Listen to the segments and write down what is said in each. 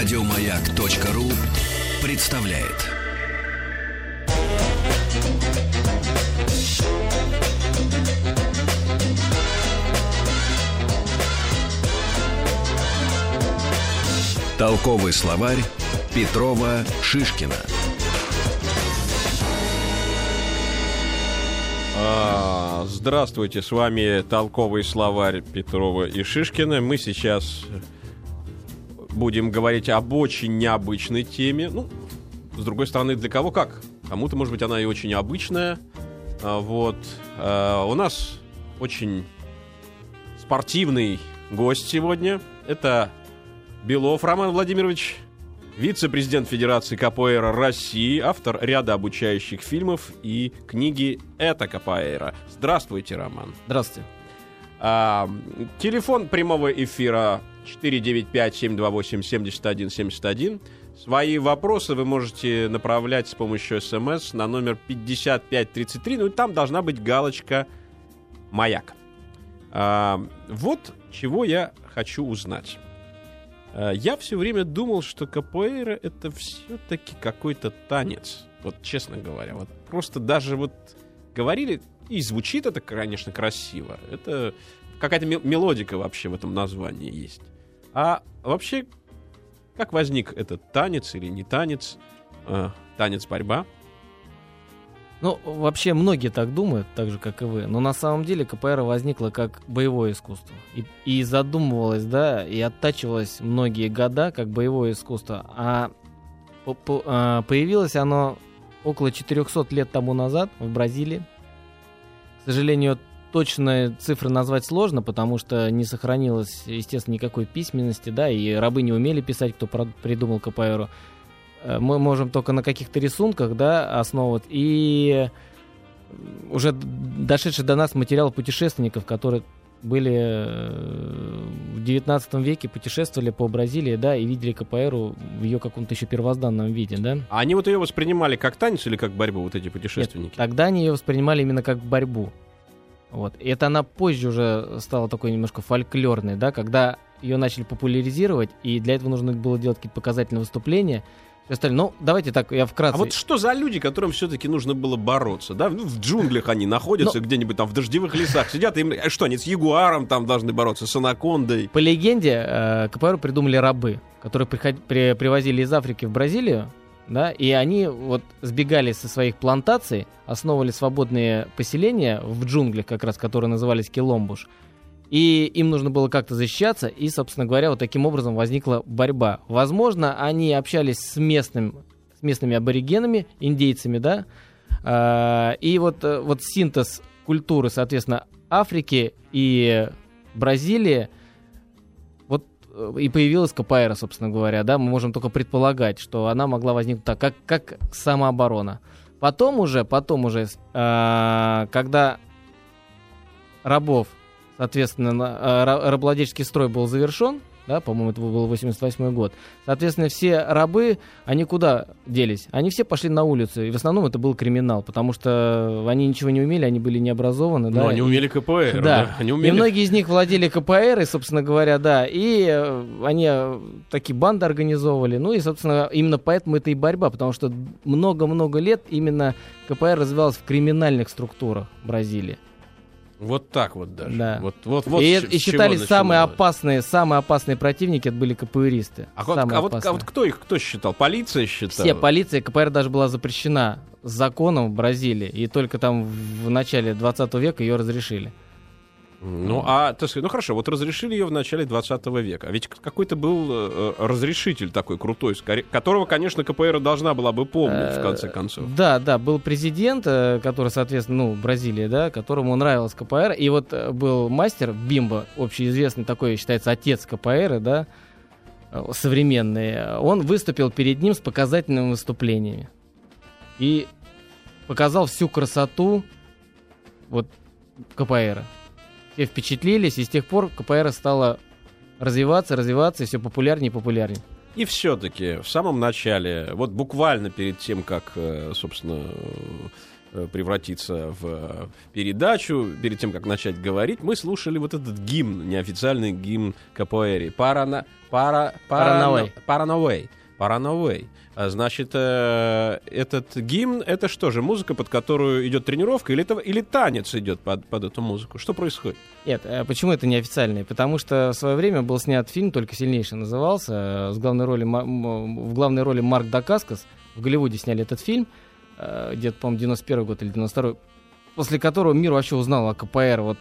Радиомаяк.ру представляет. Толковый словарь Петрова Шишкина. А, Здравствуйте, с вами толковый словарь Петрова и Шишкина. Мы сейчас будем говорить об очень необычной теме. Ну, с другой стороны, для кого как? Кому-то, может быть, она и очень обычная. А, Вот. А, У нас очень спортивный гость сегодня. Это Белов Роман Владимирович, вице-президент Федерации Капоэйра России, автор ряда обучающих фильмов и книги «Это Капоэйра». Здравствуйте, Роман. Здравствуйте. А, телефон прямого эфира 495-728-7171. Свои вопросы вы можете направлять с помощью смс на номер 5533. Ну и там должна быть галочка «Маяк». А, вот чего я хочу узнать. А, Я все время думал, что капоэйра это все-таки какой-то танец. Вот честно говоря. Вот просто даже вот говорили, и звучит это, конечно, красиво. Это какая-то мел- мелодика вообще в этом названии есть. А вообще, как возник этот танец или не танец? А, танец борьба. Ну, вообще многие так думают, так же, как и вы. Но на самом деле КПР возникла как боевое искусство. И, и задумывалось, да, и оттачивалось многие года как боевое искусство. А, по- по- а, появилось оно около 400 лет тому назад в Бразилии. К сожалению, точные цифры назвать сложно, потому что не сохранилось, естественно, никакой письменности, да, и рабы не умели писать, кто придумал КПР. Э, Мы можем только на каких-то рисунках, да, основывать. И уже дошедший до нас материал путешественников, которые были э, в 19 веке, путешествовали по Бразилии, да, и видели КПР в ее каком-то еще первозданном виде, да. А они вот ее воспринимали как танец или как борьбу, вот эти путешественники? Тогда они ее воспринимали именно как борьбу. Вот. И это она позже уже стала такой немножко фольклорной, да, когда ее начали популяризировать, и для этого нужно было делать какие-то показательные выступления. Все остальное. Ну, давайте так, я вкратце. А вот что за люди, которым все-таки нужно было бороться, да? Ну, в джунглях они находятся, Ну- где-нибудь там в дождевых лесах сидят, и им, а что, они с ягуаром там должны бороться, с анакондой? По легенде, э, КПР придумали рабы, которые приход- при- привозили из Африки в Бразилию, да, и они вот сбегали со своих плантаций, основывали свободные поселения в джунглях, как раз, которые назывались Киломбуш. И им нужно было как-то защищаться, и, собственно говоря, вот таким образом возникла борьба. Возможно, они общались с, местным, с местными аборигенами, индейцами, да, А, и вот, э, вот синтез культуры, соответственно, Африки и Бразилии, и появилась КПР, собственно говоря, да, мы можем только предполагать, что она могла возникнуть так, как, как самооборона. Потом уже, потом уже, э, когда рабов, соответственно, э, ра- рабовладельческий строй был завершен, да, по-моему, это был 88 год, соответственно, все рабы, они куда делись? Они все пошли на улицу, и в основном это был криминал, потому что они ничего не умели, они были необразованы, да, Ну, они и- умели КПР, да. да. Они И умели... многие из них владели КПР, и, собственно говоря, да, и э, они э, такие банды организовывали. Ну и, собственно, именно поэтому это и борьба, потому что много-много лет именно КПР развивалась в криминальных структурах Бразилии. Вот так вот даже. Да. Вот, вот, вот и и считались самые опасные, самые опасные противники, это были КПРисты. А, вот, Самые а вот- а вот кто их кто считал? Полиция считала? Все, полиция, КПР даже была запрещена законом в Бразилии, и только там в начале 20 века ее разрешили. Ну, а, так сказать, ну хорошо, вот разрешили ее в начале 20 века. А ведь какой-то был э, э, разрешитель такой крутой, скорее- которого, конечно, КПР должна была бы помнить, в конце Э, концов. Да, да, был президент, э, который, соответственно, ну, Бразилия, да, которому нравилась КПР. И вот был мастер Бимба, общеизвестный такой, считается, отец КПР, да, современный. Он выступил перед ним с показательными выступлениями. И показал всю красоту вот КПР. Все впечатлились, и с тех пор КПР стала развиваться, развиваться, и все популярнее и популярнее. И все-таки в самом начале, вот буквально перед тем, как, э, собственно, э, превратиться в передачу, перед тем, как начать говорить, мы слушали вот этот гимн, неофициальный гимн Капоэри. Парана... Пара... Парановей. Парановей. Парановей. А, Значит, э, этот гимн, это что же, музыка, под которую идет тренировка, или, это, или танец идет под, под эту музыку? Что происходит? Нет, э, почему это неофициальный? Потому что в свое время был снят фильм, только сильнейший назывался, э, с главной роли, в главной роли Марк Дакаскас. В Голливуде сняли этот фильм, где-то, по-моему, 91 год или 92 после которого мир вообще узнал о КПР. Вот,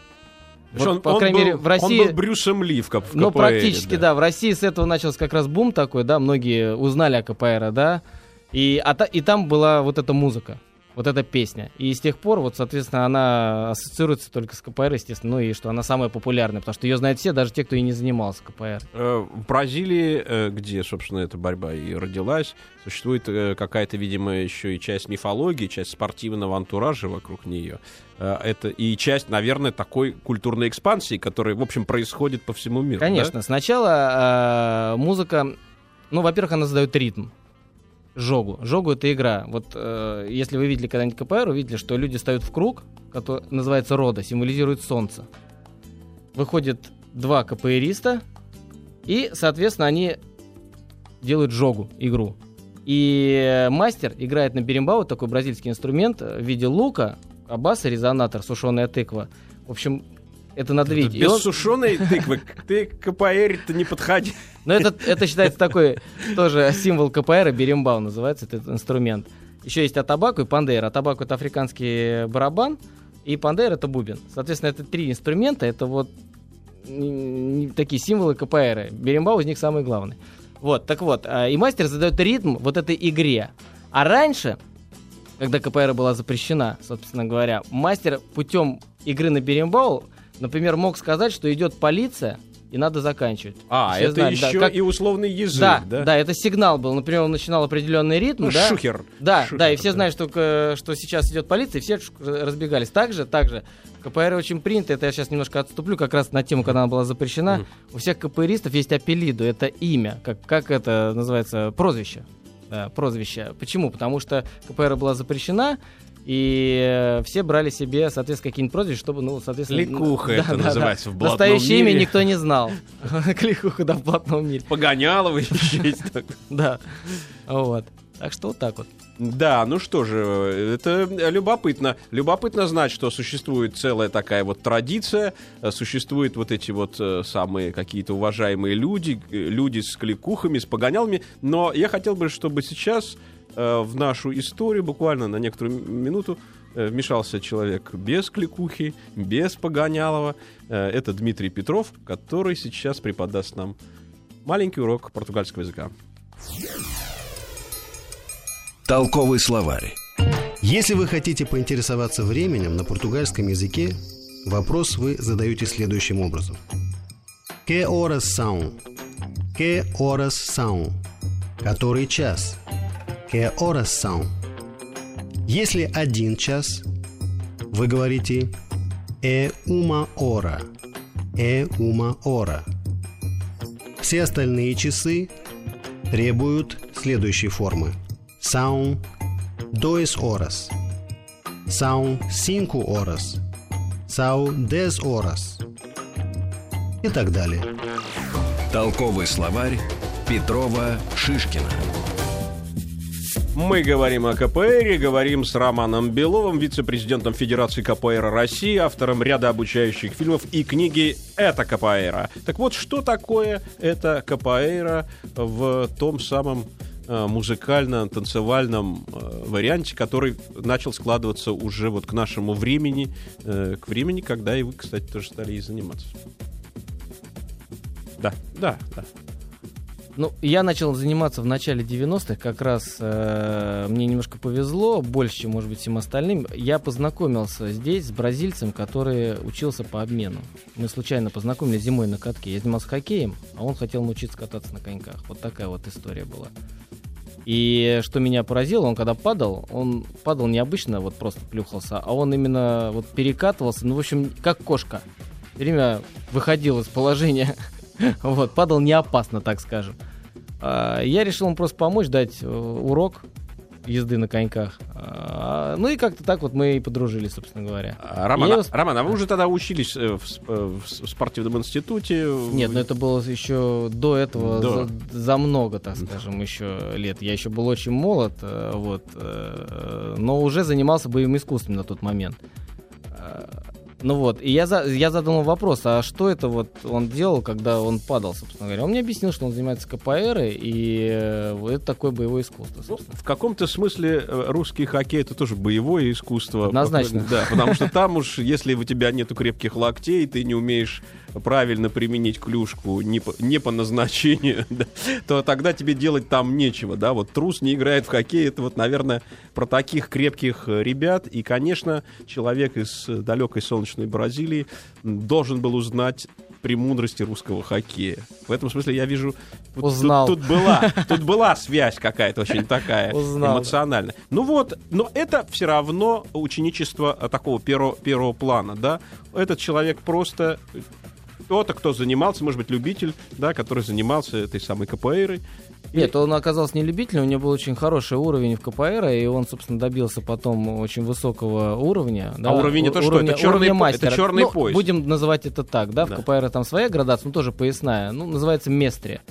Вот, по крайней был, мере, в России... Он был Брюсом Ли в, в Ну, КПР, практически, да. В России с этого начался как раз бум такой, да, многие узнали о КПР, да. И, а и там была вот эта музыка, вот эта песня. И с тех пор, вот, соответственно, она ассоциируется только с КПР, естественно, ну и что она самая популярная, потому что ее знают все, даже те, кто и не занимался КПР. Э, В Бразилии, э, где, собственно, эта борьба и родилась, существует э, какая-то, видимо, еще и часть мифологии, часть спортивного антуража вокруг нее. Это и часть, наверное, такой культурной экспансии, которая, в общем, происходит по всему миру. Конечно, сначала э, музыка, ну, во-первых, она задает ритм. Жогу. Жогу это игра. Вот э, если вы видели когда-нибудь КПР, увидели, что люди встают в круг, который называется рода, символизирует солнце. Выходит два КПРиста, и, соответственно, они делают жогу, игру. И мастер играет на берембау, такой бразильский инструмент, э, в виде лука, абаса, резонатор, сушеная тыква. В общем, это надо видеть. И Без он- сушеной тыквы ты к КПР-то не подходи. но это, это считается такой тоже символ КПР, берембау называется этот инструмент. Еще есть атабаку и пандейр. Атабаку это африканский барабан, и пандейр это бубен. Соответственно, это три инструмента, это вот такие символы КПР. Берембау из них самый главный. Вот, так вот, а, и мастер задает ритм вот этой игре. А раньше, когда КПР была запрещена, собственно говоря, мастер путем игры на берембау, например, мог сказать, что идет полиция, и надо заканчивать. А, Все это да, еще как- и условный язык, да, да? да, это сигнал был. Например, он начинал определенный ритм, Ну, да. шухер. Да, Шухер да, и все знают, что, что сейчас идет полиция, и все разбегались. Также, также, КПР очень принято, это я сейчас немножко отступлю, как раз на тему, когда она была запрещена. Мгм. У всех КПРистов есть апеллиду, это имя, как, как это называется, прозвище. Да, прозвище. Почему? Потому что КПР была запрещена, и э, все брали себе, соответственно, какие-нибудь прозвища, чтобы, ну, соответственно... Ликуха это называется в блатном Настоящее имя мире. никто не знал. Кликуха, да, в блатном мире. Погонялова еще есть. Да. Вот. Так что вот так вот. Да, ну что же, это любопытно. Любопытно знать, что существует целая такая вот традиция, э, существуют вот эти вот э, самые какие-то уважаемые люди, люди с кликухами, с погонялами, но я хотел бы, чтобы сейчас в нашу историю буквально на некоторую минуту э, вмешался человек без кликухи, без погонялова. Э, Это Дмитрий Петров, который сейчас преподаст нам маленький урок португальского языка. Толковый словарь. Если вы хотите поинтересоваться временем на португальском языке, вопрос вы задаете следующим образом. Que horas são? Que horas são? Который час? Que horas são? Если один час, вы говорите é uma hora. É uma hora. Все остальные часы требуют следующей формы. São dois horas. São cinco horas. São dez horas. И так далее. Толковый словарь Петрова Шишкина. Мы говорим о КПР, говорим с Романом Беловым, вице-президентом Федерации КПР России, автором ряда обучающих фильмов и книги «Это КПР». Так вот, что такое это КПР в том самом э, музыкально-танцевальном э, варианте, который начал складываться уже вот к нашему времени, э, к времени, когда и вы, кстати, тоже стали ей заниматься. Да, да, да. Ну, я начал заниматься в начале 90-х, как раз э, мне немножко повезло, больше, чем, может быть, всем остальным. Я познакомился здесь с бразильцем, который учился по обмену. Мы случайно познакомились зимой на катке. Я занимался хоккеем, а он хотел научиться кататься на коньках. Вот такая вот история была. И что меня поразило, он когда падал, он падал необычно, вот просто плюхался, а он именно вот перекатывался, ну, в общем, как кошка. Время выходил из положения. Вот, падал не опасно, так скажем. А, Я решил ему просто помочь, дать э, урок. езды на коньках. А, ну и как-то так вот мы и подружились, собственно говоря. А, Роман, его Роман, а вы уже тогда учились э, в, э, в спортивном институте? Нет, ну это было еще до этого, До. За, за много, так скажем, еще лет. Я еще был очень молод, вот, но уже занимался боевым искусством на тот момент. Ну вот, и я, за, я задал вопрос, а что это вот он делал, когда он падал, собственно говоря. Он мне объяснил, что он занимается КПР, и э, это такое боевое искусство, Ну, в каком-то смысле э, русский хоккей это тоже боевое искусство. Однозначно. Да, потому что там уж, если у тебя нету крепких локтей, ты не умеешь правильно применить клюшку не по, не по назначению, да, то тогда тебе делать там нечего, да, вот трус не играет в хоккей, это вот, наверное, про таких крепких э, ребят, и, конечно, человек из э, далекой солнечной Бразилии должен был узнать премудрости русского хоккея. В этом смысле я вижу, Узнал. тут- тут была, тут была связь какая-то очень такая Узнал, да. эмоциональная. Ну вот, но это все равно ученичество а, такого первого, первого плана, да. Этот человек просто кто-то, кто занимался, может быть, любитель, да, который занимался этой самой КПРой. Нет, он оказался не любителем, у него был очень хороший уровень в КПР, и он, собственно, добился потом очень высокого уровня. да, уровень это что? уровня- Это черный по- это черный Ну, пояс. Будем называть это так, да, в Да. КПР там своя градация, ну тоже поясная, ну, называется местрия,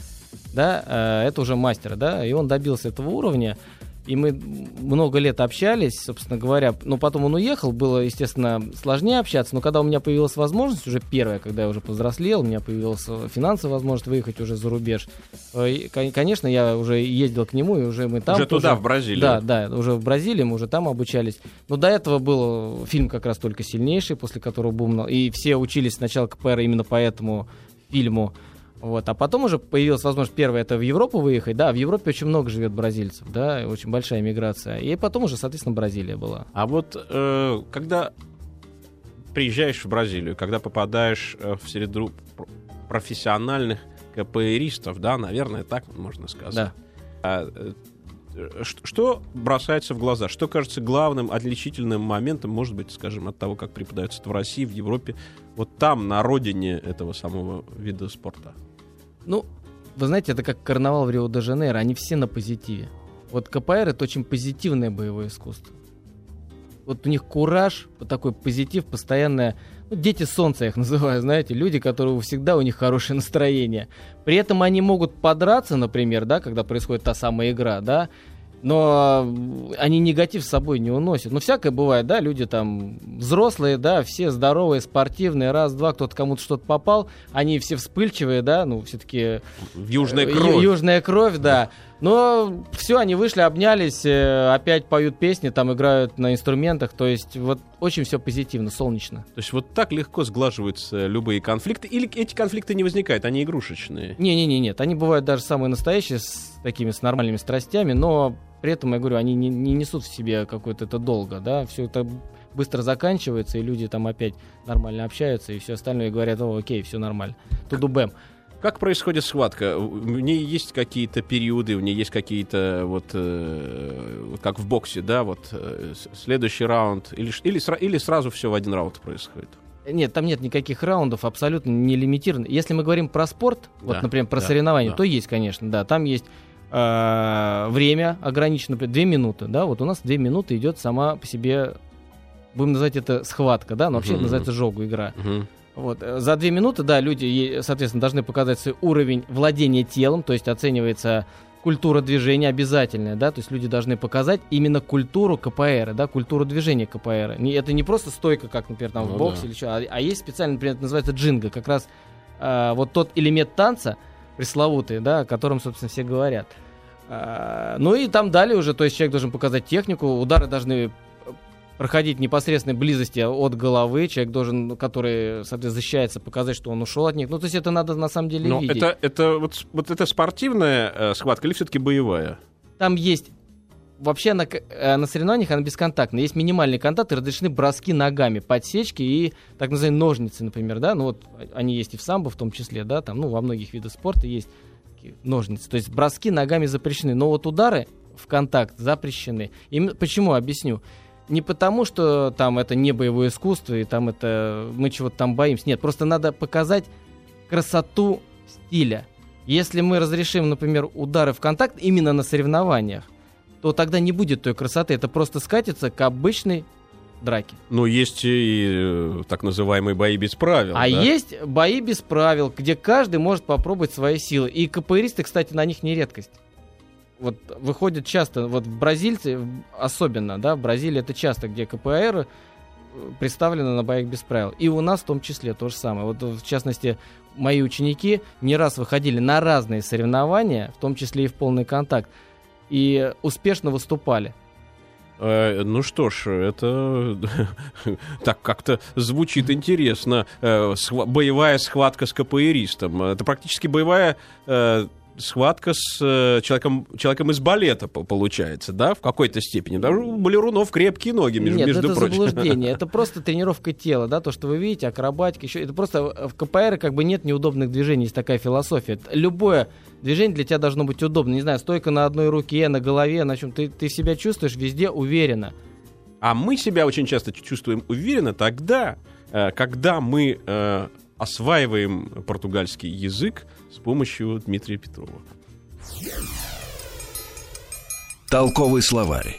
да, э, это уже мастер, да, и он добился этого уровня, и мы много лет общались, собственно говоря. Ну, потом он уехал, было, естественно, сложнее общаться, но когда у меня появилась возможность, уже первая, когда я уже повзрослел, у меня появилась э, финансовая возможность выехать уже за рубеж, э, и, кон- конечно, я уже ездил к нему, и уже мы там Уже туда, тоже- в Бразилию. Да, да, уже в Бразилии, мы уже там обучались. Но до этого был фильм как раз только сильнейший, после которого бум... И все учились сначала КПР именно по этому фильму. Вот. А потом уже появилась возможность, первое, это в Европу выехать. Да, в Европе очень много живет бразильцев, да, очень большая миграция. И потом уже, соответственно, Бразилия была. А вот э, когда приезжаешь в Бразилию, когда попадаешь э, в среду пр- профессиональных КПРистов, да, наверное, так можно сказать. Да. А, э, что бросается в глаза? Что кажется главным отличительным моментом, может быть, скажем, от того, как преподается это в России, в Европе, вот там, на родине этого самого вида спорта? Ну, вы знаете, это как карнавал в Рио-де-Жанейро, они все на позитиве. Вот КПР это очень позитивное боевое искусство. Вот у них кураж, вот такой позитив, постоянное... Ну, дети солнца я их называю, знаете, люди, которые всегда у них хорошее настроение. При этом они могут подраться, например, да, когда происходит та самая игра, да, но э, они негатив с собой не уносят. Ну, всякое бывает, да, люди там взрослые, да, все здоровые, спортивные, раз-два, кто-то кому-то что-то попал, они все вспыльчивые, да, ну, все-таки Южная Э, кровь. Южная кровь, да. Но все, они вышли, обнялись, э, опять поют песни, там играют на инструментах. То есть вот очень все позитивно, солнечно. То есть вот так легко сглаживаются любые конфликты? Или эти конфликты не возникают, они игрушечные? Не-не-не, нет, они бывают даже самые настоящие, с такими, с нормальными страстями, но при этом, я говорю, они не, не несут в себе какое-то это долго, да, все это быстро заканчивается, и люди там опять нормально общаются, и все остальное и говорят, о, окей, все нормально. Туду бэм. Как происходит схватка? В ней есть какие-то периоды, в ней есть какие-то вот э, как в боксе, да, вот э, следующий раунд или или, или сразу все в один раунд происходит? Нет, там нет никаких раундов, абсолютно не лимитировано. Если мы говорим про спорт, Да, вот, например, про да, соревнования, да. то есть, конечно, да, там есть э, время ограничено, например, две минуты, да, вот у нас две минуты идет сама по себе, будем называть это схватка, да, но вообще это Мгм. называется жогу игра. Мгм. Вот. э, За две минуты, да, люди, соответственно, должны показать свой уровень владения телом, то есть оценивается культура движения обязательная, да, то есть люди должны показать именно культуру КПР, да, культуру движения КПР. Не, это не просто стойка, как, например, там Ну в боксе да. или что, а, а есть специально, например, это называется джинга, как раз а, вот тот элемент танца пресловутый, да, о котором, собственно, все говорят. А, ну и там далее уже, то есть человек должен показать технику, удары должны проходить в непосредственной близости от головы, человек должен, который, соответственно, защищается, показать, что он ушел от них. Ну, то есть это надо на самом деле Но видеть. это, это вот, вот это спортивная э, схватка или все-таки боевая? Там есть Вообще на, э, на соревнованиях она бесконтактная. Есть минимальный контакт и разрешены броски ногами, подсечки и так называемые ножницы, например, да. Ну вот они есть и в самбо в том числе, да, там, ну во многих видах спорта есть ножницы. То есть броски ногами запрещены, но вот удары в контакт запрещены. И почему? Объясню. Не потому, что там это не боевое искусство, и там это мы чего-то там боимся. Нет, просто надо показать красоту стиля. Если мы разрешим, например, удары в контакт именно на соревнованиях, то тогда не будет той красоты. Это просто скатится к обычной драке. Ну, есть и э, так называемые бои без правил. А да? есть бои без правил, где каждый может попробовать свои силы. И КПРисты, кстати, на них не редкость. Вот выходит часто, вот в бразильцы особенно, да, в Бразилии это часто, где КПР э, представлены на боях без правил. И у нас в том числе то же самое. Вот в частности, мои ученики не раз выходили на разные соревнования, в том числе и в полный контакт, и успешно выступали. Э, ну что ж, это так как-то звучит интересно. Э, боевая схватка с КПРистом. Это практически боевая э, схватка с э, человеком, человеком из балета по- получается, да, в какой-то степени. Даже у балерунов крепкие ноги, между, Нет, между это прочим. заблуждение. Это просто тренировка тела, да, то, что вы видите, акробатика, еще. Это просто в КПР как бы нет неудобных движений, есть такая философия. Любое движение для тебя должно быть удобно. Не знаю, стойка на одной руке, на голове, на чем. Ты, ты себя чувствуешь везде уверенно. А мы себя очень часто чувствуем уверенно тогда, э, когда мы э, осваиваем португальский язык с помощью Дмитрия Петрова. Толковый словарь.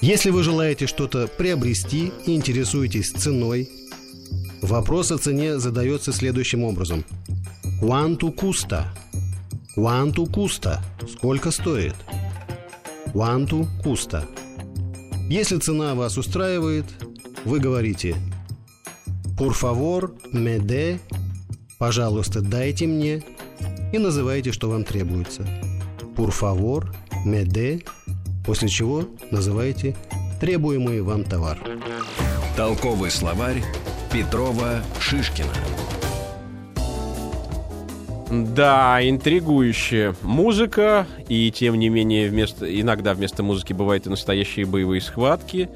Если вы желаете что-то приобрести и интересуетесь ценой, вопрос о цене задается следующим образом. Quanto custa? Quanto custa? Сколько стоит? Quanto custa? Если цена вас устраивает, вы говорите Por favor, me dé, пожалуйста, дайте мне, и называете, что вам требуется. Favor, me dé, после чего называете требуемый вам товар. Толковый словарь Петрова Шишкина. Да, интригующая музыка, и тем не менее вместо, иногда вместо музыки бывают и настоящие боевые схватки.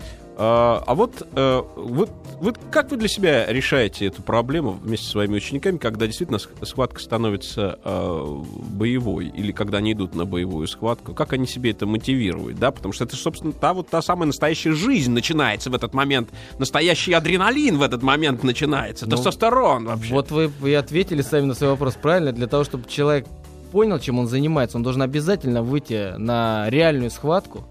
А, а вот, э, вот, вот как вы для себя решаете эту проблему вместе со своими учениками, когда действительно сх- схватка становится э, боевой, или когда они идут на боевую схватку, как они себе это мотивируют, да, потому что это, собственно, та вот та самая настоящая жизнь начинается в этот момент, настоящий адреналин в этот момент начинается, Ну, тестостерон вообще. Вот вы и ответили сами на свой вопрос правильно. Для того, чтобы человек понял, чем он занимается, он должен обязательно выйти на реальную схватку,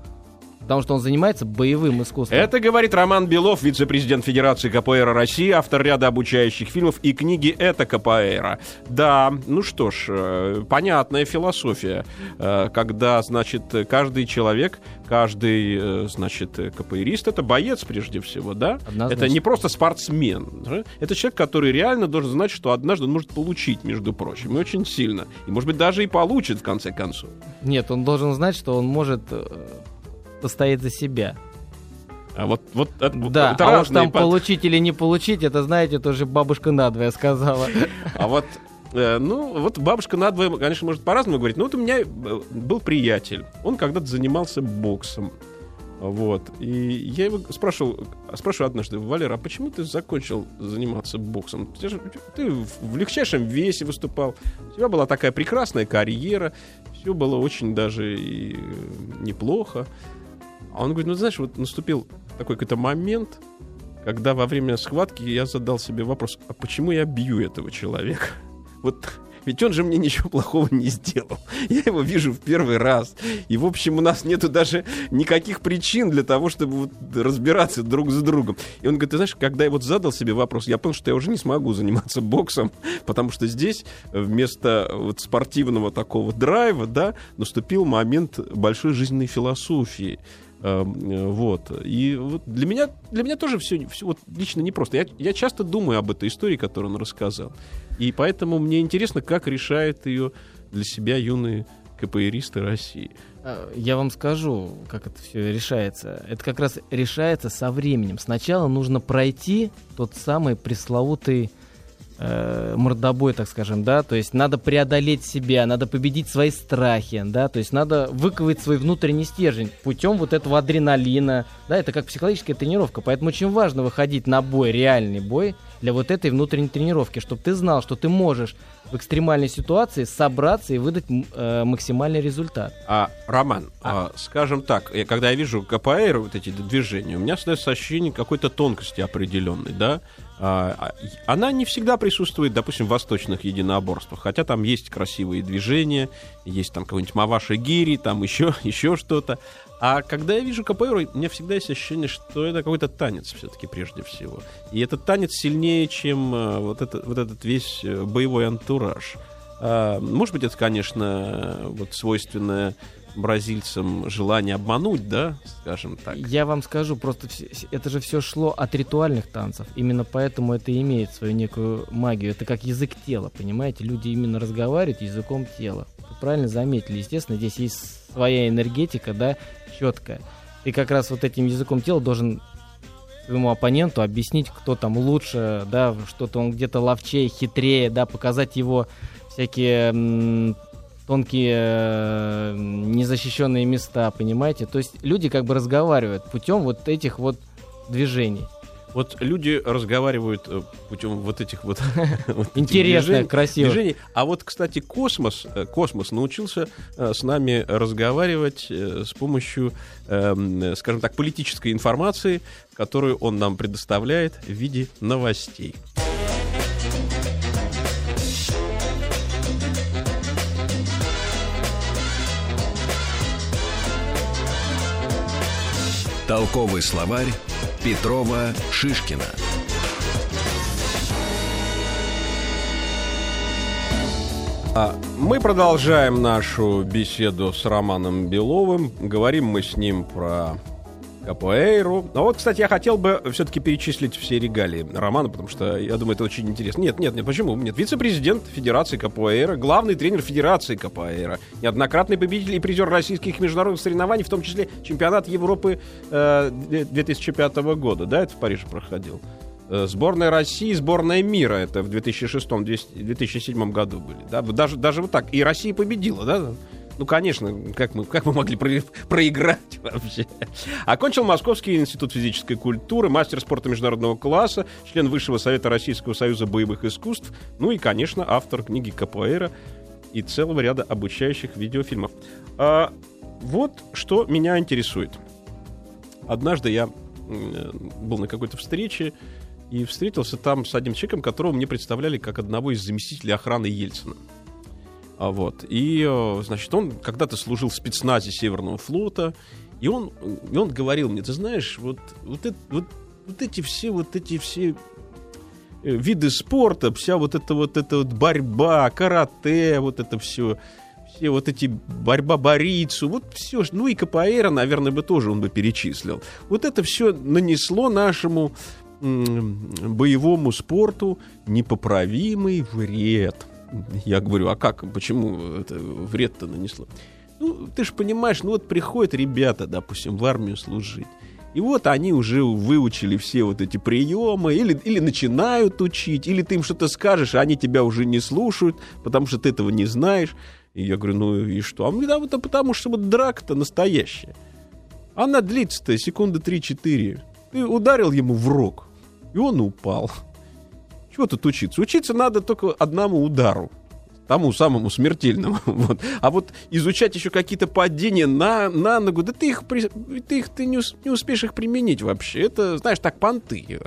потому что он занимается боевым искусством. Это говорит Роман Белов, вице-президент Федерации КПР России, автор ряда обучающих фильмов и книги «Это КПР». Да, ну что ж, э, понятная философия, э, когда, значит, каждый человек, каждый, э, значит, КПРист — это боец прежде всего, да? Однозначно. Это не просто спортсмен. Это человек, который реально должен знать, что однажды он может получить, между прочим, и очень сильно. И, может быть, даже и получит, в конце концов. Нет, он должен знать, что он может постоять за себя. А вот, вот это, Да, это а разные там под- получить или не получить, это, знаете, тоже бабушка надвое сказала. А вот, э, ну, вот бабушка надвое, конечно, может по-разному говорить. Но вот у меня э, был приятель. Он когда-то занимался боксом. Вот. И я его спрашивал, спрашиваю однажды, Валера, а почему ты закончил заниматься боксом? Ты, же- ты в легчайшем весе выступал. У тебя была такая прекрасная карьера. Все было очень даже и э, неплохо. А он говорит, ну, знаешь, вот наступил такой какой-то момент, когда во время схватки я задал себе вопрос, а почему я бью этого человека? Вот ведь он же мне ничего плохого не сделал. Я его вижу в первый раз. И, в общем, у нас нету даже никаких причин для того, чтобы вот разбираться друг с другом. И он говорит, ты знаешь, когда я вот задал себе вопрос, я понял, что я уже не смогу заниматься боксом, потому что здесь вместо вот спортивного такого драйва, да, наступил момент большой жизненной философии. Эм, э, Вот. И вот для меня, для меня тоже все, все вот лично непросто. Я, я часто думаю об этой истории, которую он рассказал. И поэтому мне интересно, как решают ее для себя юные КПРисты России. А, Я вам скажу, как это все решается. Это как раз решается со временем. Сначала нужно пройти тот самый пресловутый э, мордобой, так скажем, да, то есть надо преодолеть себя, надо победить свои страхи, да, то есть надо выковать свой внутренний стержень путем вот этого адреналина, да, это как психологическая тренировка, поэтому очень важно выходить на бой, реальный бой для вот этой внутренней тренировки, чтобы ты знал, что ты можешь в экстремальной ситуации собраться и выдать э, максимальный результат. А, Роман, а, скажем так, я- когда я вижу КПР, вот эти движения, у меня создается ощущение какой-то тонкости определенной, да? А, а, Она не всегда присутствует, допустим, в восточных единоборствах, хотя там есть красивые движения, есть там какой-нибудь Маваши Гири, там еще, еще что-то. А когда я вижу капоэйру, у меня всегда есть ощущение, что это какой-то танец все-таки прежде всего. И этот танец сильнее, чем э, вот, это, вот этот весь э, боевой антураж. А, Может быть, это, конечно, вот свойственное бразильцам желание обмануть, да, скажем так. Я вам скажу, просто это же все шло от ритуальных танцев. Именно поэтому это и имеет свою некую магию. Это как язык тела, понимаете? Люди именно разговаривают языком тела. Вы правильно заметили. Естественно, здесь есть своя энергетика, да, четкая. Ты как раз вот этим языком тела должен своему оппоненту объяснить, кто там лучше, да, что-то он где-то ловчее, хитрее, да, показать его всякие тонкие э, незащищенные места, понимаете? То есть люди как бы разговаривают путем вот этих вот движений. Вот люди разговаривают э, путем вот этих вот, этих Интересно, движений-. А вот, кстати, космос, э, космос научился с нами разговаривать с помощью, эм, скажем так, политической информации, которую он нам предоставляет в виде новостей. Толковый словарь Петрова Шишкина. А мы продолжаем нашу беседу с Романом Беловым. Говорим мы с ним про капоэйру. А вот, кстати, я хотел бы все-таки перечислить все регалии Романа, потому что я думаю, это очень интересно. Нет, нет, нет, почему? Нет, вице-президент Федерации капоэйра, главный тренер Федерации капоэйра, неоднократный победитель и призер российских международных соревнований, в том числе чемпионат Европы э, 2005 года. Да, это в Париже проходил. Э, Сборная России, сборная мира, это в 2006-2007 году были. Да? Даже, даже вот так. И Россия победила, да? Ну, конечно, как мы, как мы могли про- проиграть вообще? Окончил Московский институт физической культуры, мастер спорта международного класса, член Высшего совета Российского союза боевых искусств, ну и, конечно, автор книги Капоэра и целого ряда обучающих видеофильмов. А, вот что меня интересует. Однажды я м, был на какой-то встрече и встретился там с одним человеком, которого мне представляли как одного из заместителей охраны Ельцина. А вот. И, э, значит, он когда-то служил в спецназе Северного флота, и он, и он говорил мне, ты знаешь, вот, вот, это- вот, вот эти все, вот эти все э, виды спорта, вся вот эта вот эта вот борьба, карате, вот это все, все вот эти борьба борицу, вот все, ну и КПР, наверное, бы тоже он бы перечислил. Вот это все нанесло нашему боевому спорту непоправимый вред. Я говорю, а как, почему это вред-то нанесло? Ну, ты же понимаешь, ну вот приходят ребята, допустим, в армию служить. И вот они уже выучили все вот эти приемы, или, или начинают учить, или ты им что-то скажешь, а они тебя уже не слушают, потому что ты этого не знаешь. И я говорю, ну и что? А мне да, вот, а потому что вот драка-то настоящая. Она длится-то секунды 3-4. Ты ударил ему в рог, и он упал. Чего тут учиться? Учиться надо только одному удару. Тому самому смертельному. Вот. А вот изучать еще какие-то падения на, на ногу, да ты их, ты их ты не, не успеешь их применить вообще. Это, знаешь, так понты.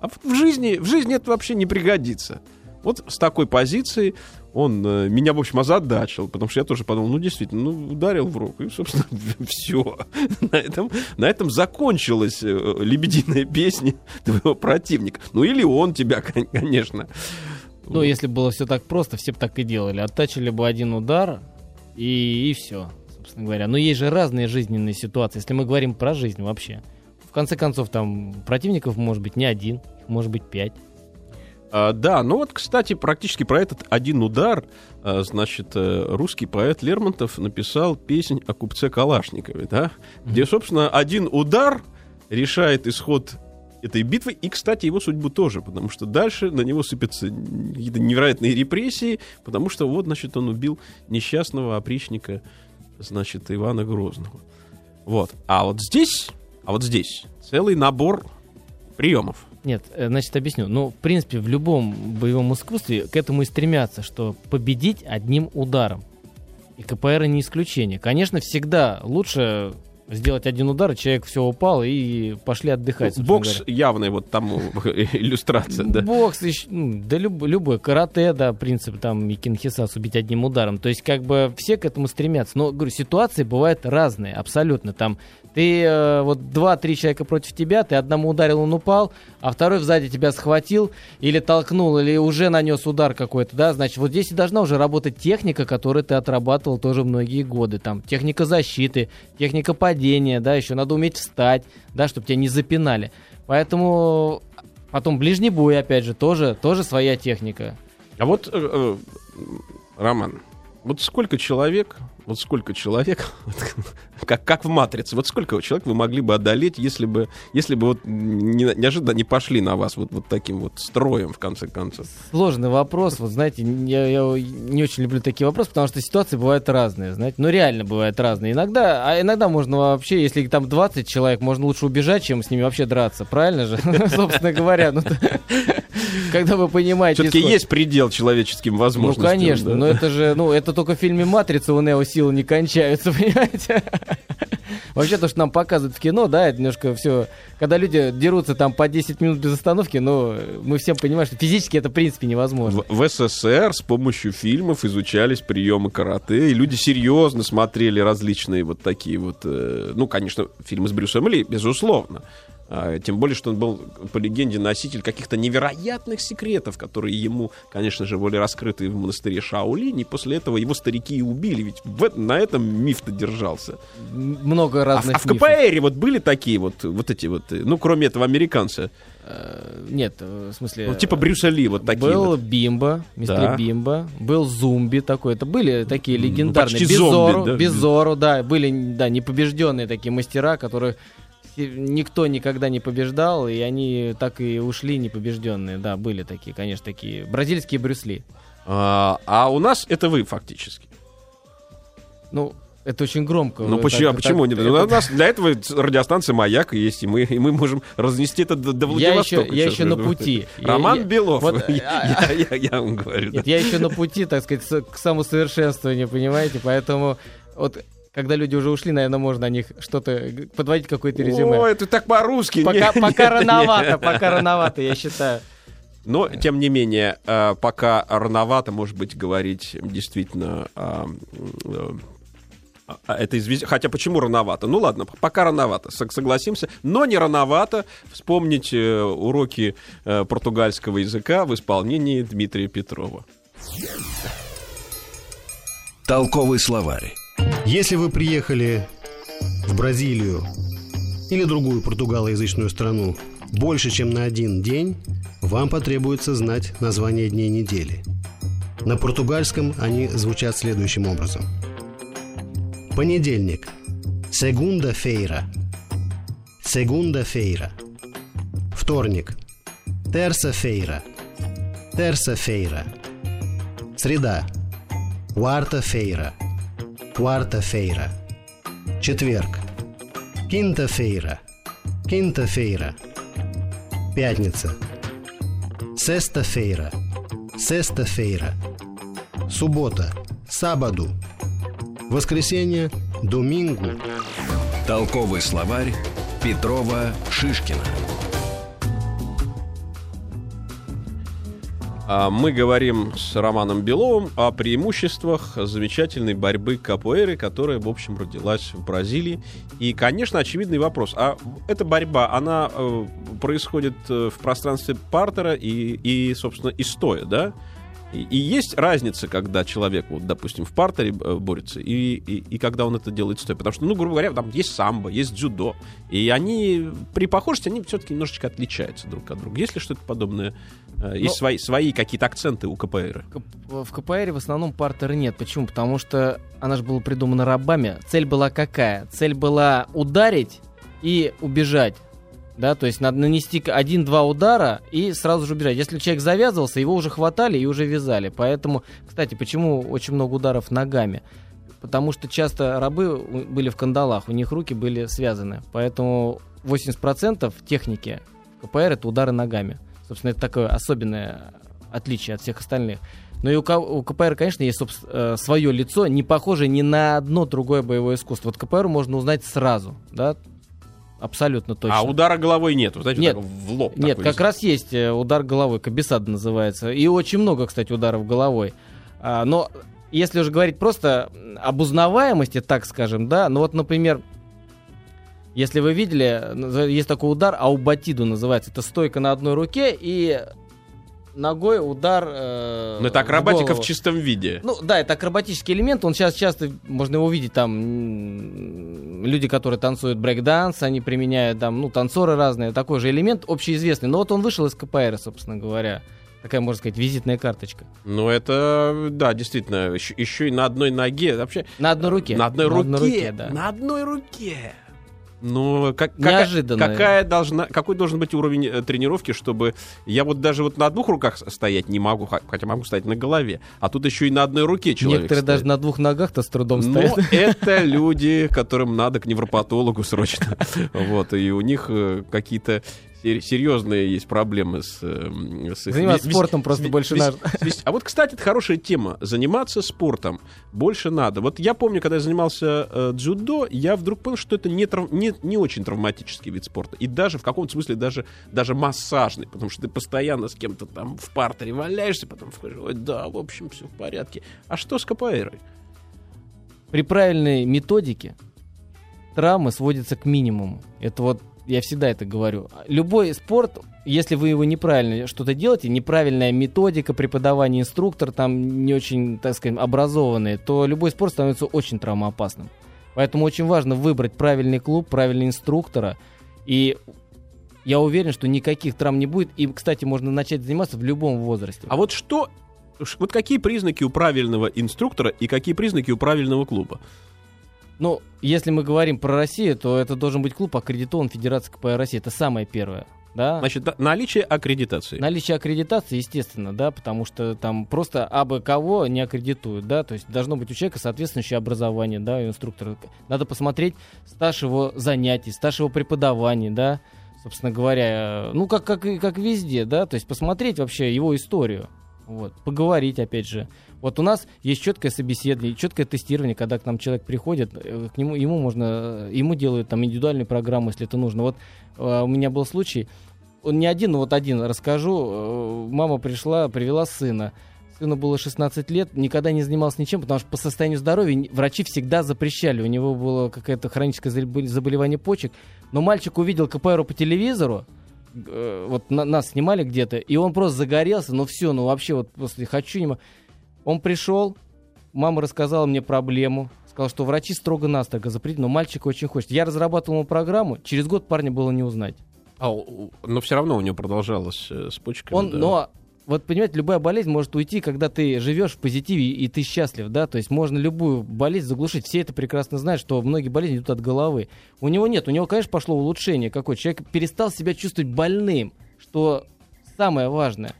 А в жизни, в жизни это вообще не пригодится. Вот с такой позиции он э, меня, в общем, озадачил, потому что я тоже подумал, ну, действительно, ну, ударил в руку, и, собственно, все. На этом, на этом закончилась э, лебединая песня твоего противника. Ну, или он тебя, кон- конечно. Ну, если было все так просто, все бы так и делали. Оттачили бы один удар, и, и все, собственно говоря. Но есть же разные жизненные ситуации, если мы говорим про жизнь вообще. В конце концов, там противников может быть не один, может быть пять. А, да, ну вот, кстати, практически про этот один удар, а, значит, э, русский поэт Лермонтов написал песнь о купце Калашникове, да, где, собственно, один удар решает исход этой битвы, и, кстати, его судьбу тоже, потому что дальше на него сыпятся какие-то невероятные репрессии, потому что вот, значит, он убил несчастного опричника, значит, Ивана Грозного. Вот. А вот здесь, а вот здесь целый набор приемов. Нет, э, значит, объясню. Ну, в принципе, в любом боевом искусстве к этому и стремятся, что победить одним ударом. И КПР не исключение. Конечно, всегда лучше сделать один удар, человек все упал и пошли отдыхать. собственно Бокс говоря. явный вот тому иллюстрация, да. Бокс, ну, да люб- любой, карате, да, принцип там и кинхисас убить одним ударом. То есть как бы все к этому стремятся. Но, говорю, ситуации бывают разные, абсолютно. Там ты, э, вот два-три человека против тебя, ты одному ударил, он упал, а второй сзади тебя схватил или толкнул, или уже нанес удар какой-то, да, значит, вот здесь и должна уже работать техника, которую ты отрабатывал тоже многие годы. Там техника защиты, техника падения, да, еще надо уметь встать, да, чтобы тебя не запинали. Поэтому потом ближний бой, опять же, тоже, тоже своя техника. А вот, э, э, Роман, вот сколько человек, вот сколько человек, как, как в «Матрице», вот сколько человек вы могли бы одолеть, если бы, если бы вот не- неожиданно не пошли на вас вот, вот таким вот строем, в конце концов? Сложный вопрос. Вот знаете, я, я не очень люблю такие вопросы, потому что ситуации бывают разные, знаете. Ну, реально бывают разные. Иногда, а иногда можно вообще, если там 20 человек, можно лучше убежать, чем с ними вообще драться. Правильно же? Собственно говоря. Ну, Когда вы понимаете... Все-таки есть предел человеческим Ну, возможностям. конечно, да? но это же, ну, это только в фильме «Матрица» у Нео силы не кончаются, понимаете? Вообще, то, что нам показывают в кино, да, это немножко все... Когда люди дерутся там по 10 минут без остановки, ну, мы всем понимаем, что физически это, в принципе, невозможно. В, в СССР с помощью фильмов изучались приемы карате, и люди серьезно смотрели различные вот такие вот, э, ну, конечно, фильмы с Брюсом Ли, безусловно. А, тем более, что он был, по легенде, носитель каких-то невероятных секретов, которые ему, конечно же, были раскрыты в монастыре Шаолинь, и после этого его старики и убили, ведь в на этом миф-то держался. Много А, в- разных а в мифов. КПР вот были такие вот, вот эти вот, э, ну, кроме этого, американца, Э, Нет, э, в смысле... ну, типа Брюса Ли, вот такие Был вот. Бимба, мистер Да. Бимба, был Зумби такой, это были такие Ну, легендарные. почти Безору, зомби, да. Безору, да, были, да, непобежденные такие мастера, которых си- никто никогда не побеждал, и они так и ушли непобежденные, да, были такие, конечно, такие бразильские Брюсли. А, а у нас это вы фактически. Ну, это очень громко. Ну почему, а так- почему так- нет? Это- У нас для этого радиостанция «Маяк» есть, и мы, и мы можем разнести это до, до Я Владивостока. еще, я еще на пути. Я- Роман я- Белов. вот, я, а, я- я- я вам говорю. да. Нет, я еще на пути, так сказать, к самосовершенствованию, понимаете? Поэтому вот когда люди уже ушли, наверное, можно о них что-то подводить какое-то резюме. Ой, это так по-русски. пока Нет, пока нет, рановато, нет. пока рановато, я считаю. Но, тем не менее, э, пока рановато, может быть, говорить действительно... а, м, э, а, Это известно. Хотя почему рановато? Ну ладно, пока рановато, сог- согласимся. Но не рановато вспомнить э, уроки португальского языка в исполнении Дмитрия Петрова. Толковый словарь. Если вы приехали в Бразилию или другую португалоязычную страну больше, чем на один день, вам потребуется знать название дней недели. На португальском они звучат следующим образом. Понедельник. Segunda-feira. Segunda-feira. Вторник. Terça-feira. Terça-feira. Среда. Quarta-feira. Quarta-feira. Четверг. Quinta-feira. Quinta-feira. Пятница. Sexta-feira. Sexta-feira. Суббота. Sábado. Воскресенье. Domingo. Толковый словарь Петрова Шишкина. Мы говорим с Романом Беловым о преимуществах замечательной борьбы капуэры, которая, в общем, родилась в Бразилии. И, конечно, очевидный вопрос. А эта борьба, она э, происходит э, в пространстве партера и, и, собственно, и стоя, да? И, и есть разница, когда человек, вот, допустим, в партере э, борется, и, и, и когда он это делает стоя. Потому что, ну, грубо говоря, там есть самбо, есть дзюдо. И они при похожести, они все-таки немножечко отличаются друг от друга. Есть ли что-то подобное? Э, Есть Ну, свои, свои какие-то акценты у КПР? В КПР в основном партера нет. Почему? Потому что она же была придумана рабами. Цель была какая? Цель была ударить и убежать. Да, то есть надо нанести один-два удара и сразу же убежать. Если человек завязывался, его уже хватали и уже вязали. Поэтому, кстати, почему очень много ударов ногами? Потому что часто рабы были в кандалах, у них руки были связаны. Поэтому 80% техники в КПР это удары ногами. Собственно, это такое особенное отличие от всех остальных. Но и у, у КПР, конечно, есть собс- свое лицо, не похожее ни на одно другое боевое искусство. Вот КПР можно узнать сразу, да, абсолютно точно. А удара головой нет, знаете, Нет. вот в лоб. Нет, такой. как раз есть э, удар головой, кабисад называется. И очень много, кстати, ударов головой. А, но если уже говорить просто об узнаваемости, так скажем, да, ну вот, например, если вы видели, есть такой удар, аубатиду называется. Это стойка на одной руке и ногой удар э, Ну, это акробатика в, голову. чистом виде. Ну да, это акробатический элемент, он сейчас часто, можно его увидеть там, люди, которые танцуют брейк-данс, они применяют там, ну, танцоры разные, такой же элемент общеизвестный. Но вот он вышел из КПР, собственно говоря. Такая, можно сказать, визитная карточка. Ну, это, да, действительно, еще, еще и на одной ноге. Вообще, На одной руке. на одной руке. руке, да. На одной руке. Ну, как, Неожиданно. Какая, должна, какой должен быть уровень э, тренировки, чтобы я вот даже вот на двух руках стоять не могу, хотя могу стоять на голове, а тут еще и на одной руке человек Некоторые стоит. даже на двух ногах-то с трудом Ну, стоят. это люди, которым надо к невропатологу срочно. Вот, и у них э, какие-то серьезные есть проблемы с... э, с Заниматься вес- спортом вес- просто вес- больше вес- надо. вес- А вот, кстати, это хорошая тема. Заниматься спортом больше надо. Вот я помню, когда я занимался э, дзюдо, я вдруг понял, что это не, трав- не, не очень травматический вид спорта. И даже в каком-то смысле даже, даже массажный. Потому что ты постоянно с кем-то там в партере валяешься, потом ой, да, в общем, все в порядке. А что с КПР? При правильной методике травмы сводятся к минимуму. Это вот я всегда это говорю. Любой спорт, если вы его неправильно что-то делаете, неправильная методика преподавания, инструктор там не очень, так сказать, образованный, то любой спорт становится очень травмоопасным. Поэтому очень важно выбрать правильный клуб, правильного инструктора. И я уверен, что никаких травм не будет. И, кстати, можно начать заниматься в любом возрасте. А вот что, вот какие признаки у правильного инструктора и какие признаки у правильного клуба? Ну, если мы говорим про Россию, то это должен быть клуб аккредитован Федерацией КПР России. Это самое первое. Да? Значит, да, наличие аккредитации. Наличие аккредитации, естественно, да, потому что там просто абы кого не аккредитуют, да, то есть должно быть у человека соответствующее образование, да, у инструктора. Надо посмотреть стаж его занятий, стаж его преподавания, да, собственно говоря, ну, как, как, и- как везде, да, то есть посмотреть вообще его историю, вот, поговорить, опять же. Вот у нас есть четкое собеседование, четкое тестирование, когда к нам человек приходит, э, к нему, ему можно, э, ему делают там индивидуальную программу, если это нужно. Вот э, у меня был случай, он не один, но вот один расскажу. Мама пришла, привела сына. Сыну было 16 лет, никогда не занимался ничем, потому что по состоянию здоровья врачи всегда запрещали. У него было какое-то хроническое забол- заболевание почек. Но мальчик увидел КПР по телевизору, э, вот на- нас снимали где-то, и он просто загорелся, ну все, ну вообще вот после хочу не Он пришел, мама рассказала мне проблему, сказала, что врачи строго-настрого запретили, но мальчик очень хочет. Я разрабатывал ему программу, через год парня было не узнать. А, но все равно у него продолжалось э, с почками. Он, да. но вот понимаете, любая болезнь может уйти, когда ты живешь в позитиве и ты счастлив, да, то есть можно любую болезнь заглушить. Все это прекрасно знают, что многие болезни идут от головы. У него нет, у него, конечно, пошло улучшение какое. Человек перестал себя чувствовать больным, что самое важное.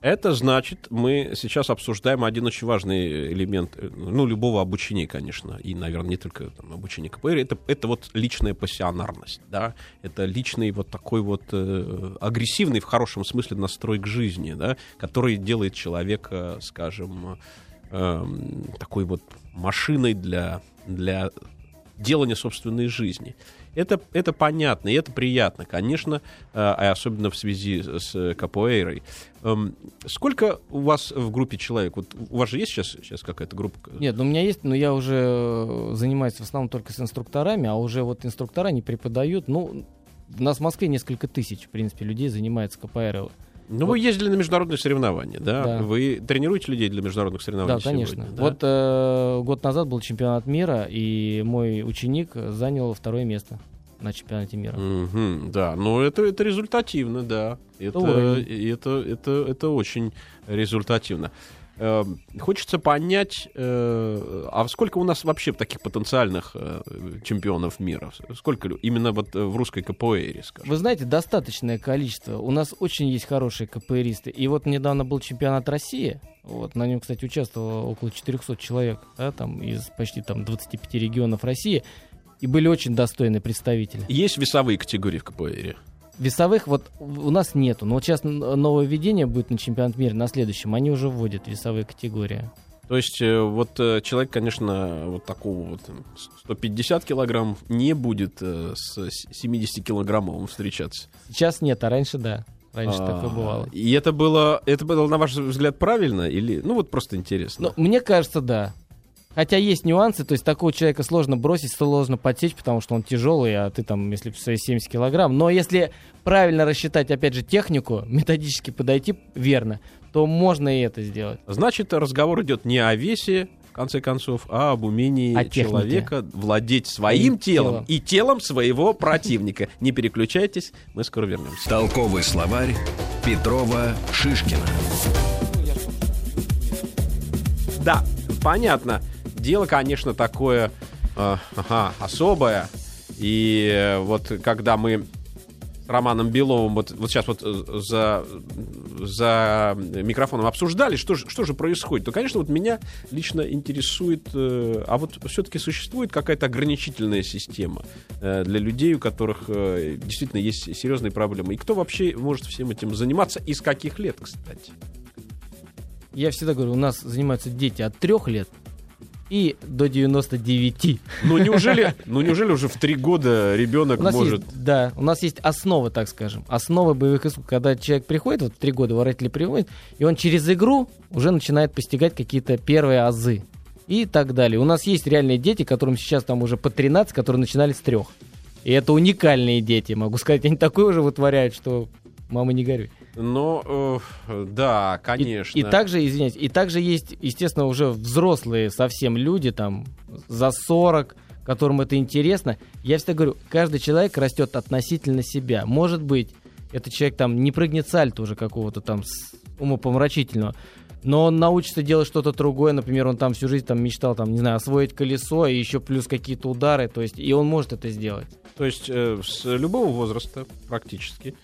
Это значит, мы сейчас обсуждаем один очень важный элемент, э, ну, любого обучения, конечно, и, наверное, не только там, обучения КПР, это, это вот личная пассионарность, да, это личный вот такой вот э, агрессивный, в хорошем смысле, настрой к жизни, да, который делает человека, скажем, э, такой вот машиной для, для делания собственной жизни. Это, это понятно, и это приятно, конечно, э, а особенно в связи с капоэйрой. Эм, Сколько у вас в группе человек? Вот у вас же есть сейчас, сейчас какая-то группа? Нет, ну у меня есть, но я уже э, занимаюсь в основном только с инструкторами, а уже вот инструктора не преподают. Ну, у нас в Москве несколько тысяч, в принципе, людей занимается КПР. Ну, вы ездили на международные соревнования, да? Да. Вы тренируете людей для международных соревнований Да, конечно. сегодня, да? Вот э, год назад был чемпионат мира, и мой ученик занял второе место на чемпионате мира. Мгм, да, но это, это результативно, да. Это, и это, это, это очень результативно. Э, Хочется понять, э, а сколько у нас вообще таких потенциальных э, чемпионов мира? Сколько именно вот э, в русской КПР, скажем? Вы знаете, достаточное количество. У нас очень есть хорошие КПРисты. И вот недавно был чемпионат России. Вот, на нем, кстати, участвовало около 400 человек, да, там, из почти там, 25 регионов России. И были очень достойные представители. Есть весовые категории в КПР? Весовых вот у нас нету. Но вот сейчас новое введение будет на чемпионат мира на следующем. Они уже вводят весовые категории. То есть э, вот э, человек, конечно, вот такого вот 150 килограмм не будет э, с 70-килограммовым встречаться. Сейчас нет, а раньше да. Раньше а, такое бывало. И это было, это было, на ваш взгляд, правильно? Или, ну вот просто интересно. Ну, мне кажется, да. Хотя есть нюансы, то есть такого человека сложно бросить, сложно подсечь, потому что он тяжелый, а ты там, если свои 70 килограмм. Но если правильно рассчитать, опять же, технику, методически подойти верно, то можно и это сделать. Значит, разговор идет не о весе, в конце концов, а об умении о человека владеть своим и телом, телом и телом своего противника. Не переключайтесь, мы скоро вернемся. Толковый словарь Петрова Шишкина. Да, понятно. Дело, конечно, такое э, ага, особое. И э, вот когда мы Романом Беловым вот, вот сейчас вот э, за, за микрофоном обсуждали, что же, что же происходит, то, конечно, вот меня лично интересует, э, а вот все-таки существует какая-то ограничительная система э, для людей, у которых э, действительно есть серьезные проблемы. И кто вообще может всем этим заниматься? И с каких лет, кстати? Я всегда говорю, у нас занимаются дети от трех лет и до 99. Ну неужели, ну неужели уже в три года ребенок может... Есть, да, у нас есть основы, так скажем. Основы боевых искусств. Когда человек приходит, вот в три года воротили приходит, и он через игру уже начинает постигать какие-то первые азы. И так далее. У нас есть реальные дети, которым сейчас там уже по 13, которые начинали с трех. И это уникальные дети, могу сказать. Они такое уже вытворяют, что мама не горюй. Но, э, да, конечно. И, и также, извиняюсь, и также есть, естественно, уже взрослые совсем люди, там, за 40, которым это интересно. Я всегда говорю, каждый человек растет относительно себя. Может быть, этот человек там не прыгнет сальто уже какого-то там умопомрачительного, но он научится делать что-то другое, например, он там всю жизнь там мечтал, там, не знаю, освоить колесо и еще плюс какие-то удары, то есть, и он может это сделать. То есть э, с любого возраста практически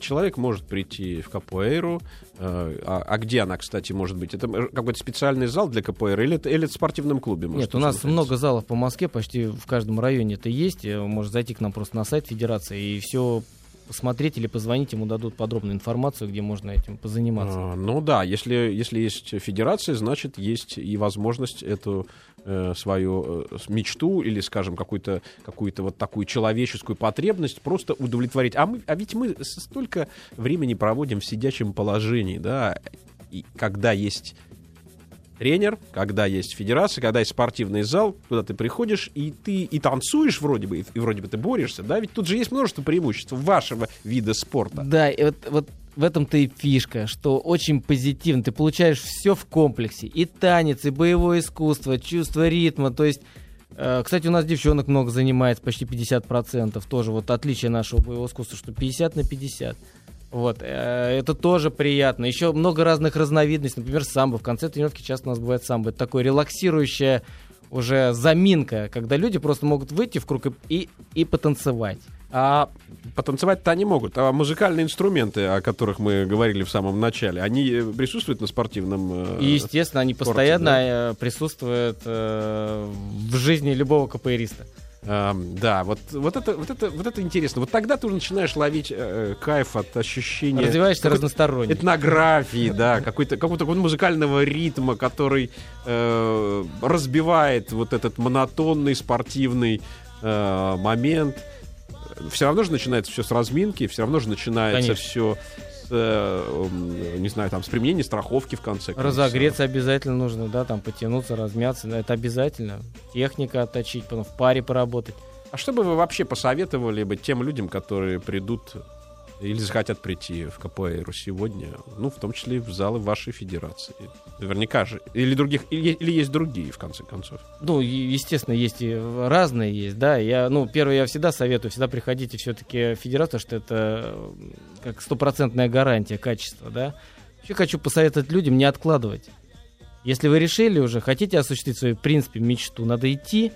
человек может прийти в капоэйру. Э, а, а где она, кстати, может быть? Это какой-то специальный зал для капоэйры или это, или это в спортивном клубе? Может, Нет, у нас много залов по Москве, почти в каждом районе это есть. Э, может зайти к нам просто на сайт Федерации и все посмотреть или позвонить, ему дадут подробную информацию, где можно этим позаниматься. А, ну да, если, если есть федерация, значит, есть и возможность эту э, свою э, мечту или, скажем, какую-то какую вот такую человеческую потребность просто удовлетворить. А, мы, а ведь мы столько времени проводим в сидячем положении, да, и когда есть тренер, когда есть федерация, когда есть спортивный зал, куда ты приходишь, и ты и танцуешь вроде бы, и, и вроде бы ты борешься, да, ведь тут же есть множество преимуществ вашего вида спорта. Да, и вот, вот в этом-то и фишка, что очень позитивно. Ты получаешь все в комплексе. И танец, и боевое искусство, чувство ритма. То есть, э, кстати, у нас девчонок много занимается, почти 50%. Тоже вот отличие нашего боевого искусства, что 50 на 50. Вот, э, это тоже приятно. Еще много разных разновидностей, например, самбо. В конце тренировки часто у нас бывает самбо. Это такое релаксирующее уже заминка, когда люди просто могут выйти в круг и, и, и потанцевать. А потанцевать-то они могут. А музыкальные инструменты, о которых мы говорили в самом начале, они э, присутствуют на спортивном э, И, естественно, они спорте, постоянно да? Присутствуют в жизни любого КПРиста. Um, да, вот, вот, это, вот, это, вот это интересно. Вот тогда ты уже начинаешь ловить э, кайф от ощущения... Развиваешься разносторонне. Этнографии, да, какой-то, какого-то музыкального ритма, который э, разбивает вот этот монотонный спортивный э, момент. Все равно же начинается все с разминки, все равно же начинается все Э, не знаю, там, с применением страховки в конце концов. Разогреться обязательно нужно, да, там, потянуться, размяться, это обязательно. Техника отточить, потом в паре поработать. А что бы вы вообще посоветовали бы тем людям, которые придут или захотят прийти в КПР сегодня, ну, в том числе в залы вашей федерации. Наверняка же. Или других, или, или есть другие, в конце концов. Ну, естественно, есть и разные есть, да. Я, ну, первое, я всегда советую, всегда приходите все-таки в федерацию, что это как стопроцентная гарантия качества, да. Еще хочу посоветовать людям не откладывать. Если вы решили уже, хотите осуществить свою, в принципе, мечту, надо идти,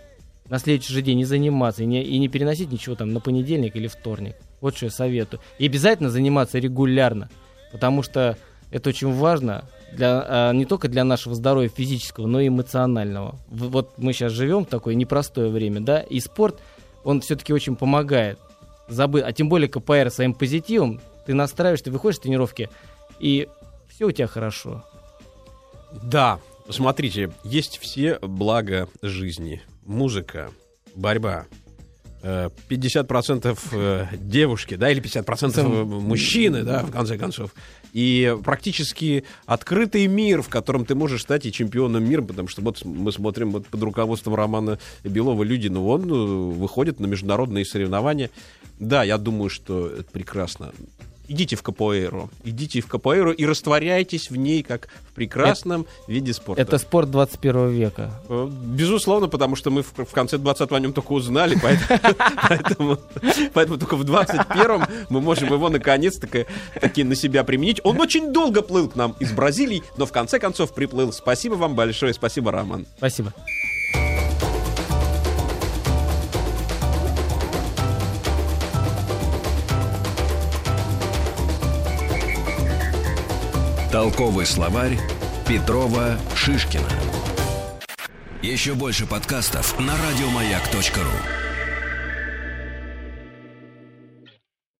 на следующий же день не заниматься и не, и не переносить ничего там на понедельник или вторник. Вот что я советую. И обязательно заниматься регулярно, потому что это очень важно для, а, не только для нашего здоровья физического, но и эмоционального. Вот мы сейчас живем в такое непростое время, да, и спорт, он все-таки очень помогает забыт, а тем более КПР своим позитивом, ты настраиваешь, ты выходишь с тренировки, и все у тебя хорошо. Да, смотрите, есть все блага жизни. Музыка, борьба, 50% э, девушки, да, или 50% Сам- мужчины, да, в конце концов. И практически открытый мир, в котором ты можешь стать и чемпионом мира, потому что вот мы смотрим вот под руководством Романа Белова Людина, он э, выходит на международные соревнования. Да, я думаю, что это прекрасно. Идите в капоэйру, идите в капоэйру и растворяйтесь в ней, как в прекрасном виде спорта. Это спорт 21 века. Э, Безусловно, потому что мы в, в конце 20-го о нем только узнали, поэтому, только в 21-м мы можем его наконец-таки таки на себя применить. Он очень долго плыл к нам из Бразилии, но в конце концов приплыл. Спасибо вам большое, спасибо, Роман. Спасибо. Толковый словарь Петрова Шишкина. Еще больше подкастов на радиомаяк.ру.